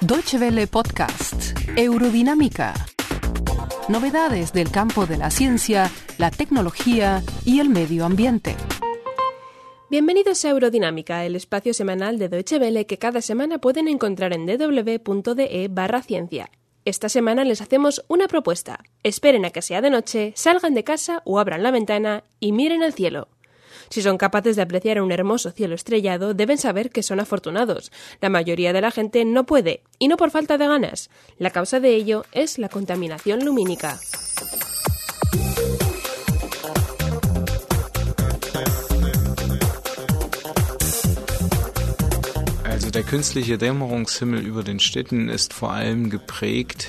Deutsche Welle Podcast, Eurodinámica. Novedades del campo de la ciencia, la tecnología y el medio ambiente. Bienvenidos a Eurodinámica, el espacio semanal de Deutsche Welle que cada semana pueden encontrar en www.de barra ciencia. Esta semana les hacemos una propuesta. Esperen a que sea de noche, salgan de casa o abran la ventana y miren al cielo. Si son capaces de apreciar un hermoso cielo estrellado, deben saber que son afortunados. La mayoría de la gente no puede, y no por falta de ganas. La causa de ello es la contaminación lumínica.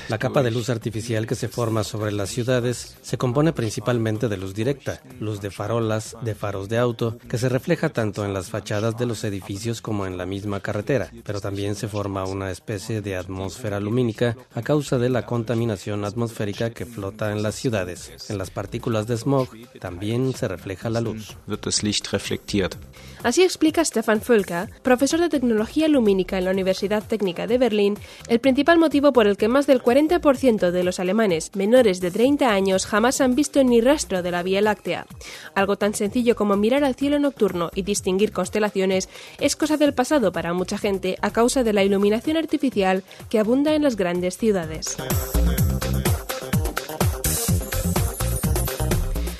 La capa de luz artificial que se forma sobre las ciudades se compone principalmente de luz directa, luz de farolas, de faros de auto, que se refleja tanto en las fachadas de los edificios como en la misma carretera, pero también se forma una especie de atmósfera lumínica a causa de la contaminación atmosférica que flota en las ciudades. En las partículas de smog también se refleja la luz. Así explica Stefan Völker, profesor de tecnología lumínica en la Universidad Técnica de Berlín, el principal motivo por el que más del 40% de los alemanes menores de 30 años jamás han visto ni rastro de la Vía Láctea. Algo tan sencillo como mirar al cielo nocturno y distinguir constelaciones es cosa del pasado para mucha gente a causa de la iluminación artificial que abunda en las grandes ciudades.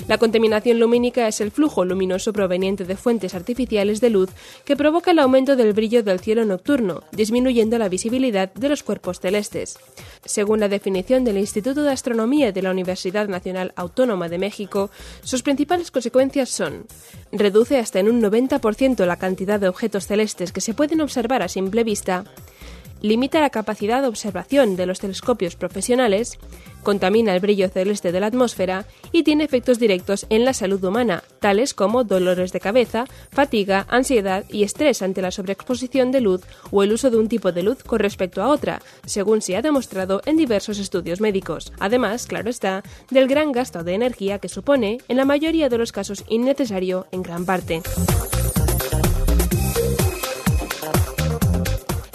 La contaminación lumínica es el flujo luminoso proveniente de fuentes artificiales de luz que provoca el aumento del brillo del cielo nocturno, disminuyendo la visibilidad de los cuerpos celestes. Según la definición del Instituto de Astronomía de la Universidad Nacional Autónoma de México, sus principales consecuencias son reduce hasta en un 90% la cantidad de objetos celestes que se pueden observar a simple vista, limita la capacidad de observación de los telescopios profesionales, contamina el brillo celeste de la atmósfera y tiene efectos directos en la salud humana, tales como dolores de cabeza, fatiga, ansiedad y estrés ante la sobreexposición de luz o el uso de un tipo de luz con respecto a otra, según se ha demostrado en diversos estudios médicos. Además, claro está, del gran gasto de energía que supone, en la mayoría de los casos innecesario en gran parte.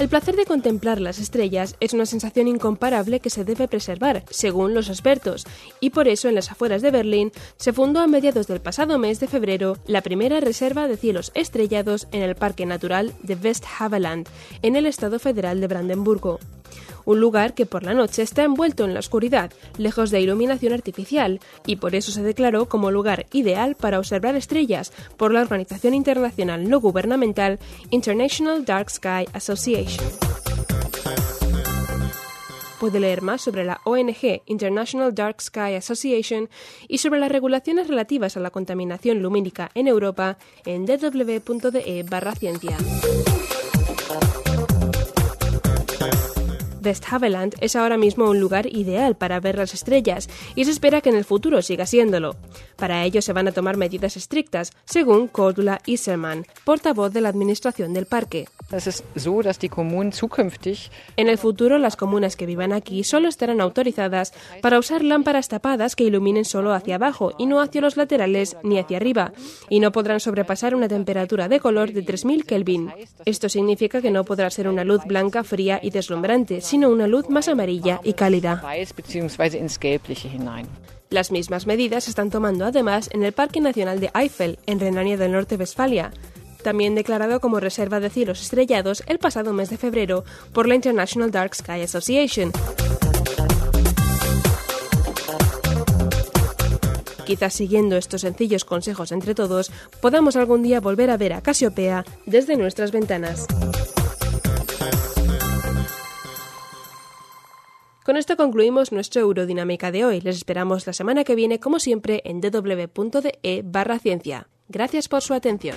El placer de contemplar las estrellas es una sensación incomparable que se debe preservar, según los expertos, y por eso en las afueras de Berlín se fundó a mediados del pasado mes de febrero la primera reserva de cielos estrellados en el Parque Natural de Westhaveland, en el estado federal de Brandenburgo un lugar que por la noche está envuelto en la oscuridad, lejos de iluminación artificial, y por eso se declaró como lugar ideal para observar estrellas por la organización internacional no gubernamental International Dark Sky Association. Puede leer más sobre la ONG International Dark Sky Association y sobre las regulaciones relativas a la contaminación lumínica en Europa en www.de ciencia. Westhaveland es ahora mismo un lugar ideal para ver las estrellas y se espera que en el futuro siga siéndolo. Para ello se van a tomar medidas estrictas, según Cordula Isermann, portavoz de la Administración del parque. En el futuro, las comunas que vivan aquí solo estarán autorizadas para usar lámparas tapadas que iluminen solo hacia abajo y no hacia los laterales ni hacia arriba, y no podrán sobrepasar una temperatura de color de 3000 Kelvin. Esto significa que no podrá ser una luz blanca, fría y deslumbrante, sino una luz más amarilla y cálida. Las mismas medidas se están tomando además en el Parque Nacional de Eifel, en Renania del Norte-Westfalia, también declarado como reserva de cielos estrellados el pasado mes de febrero por la International Dark Sky Association. Quizás siguiendo estos sencillos consejos entre todos, podamos algún día volver a ver a Casiopea desde nuestras ventanas. Con esto concluimos nuestro Eurodinámica de hoy. Les esperamos la semana que viene, como siempre, en www.de barra ciencia. Gracias por su atención.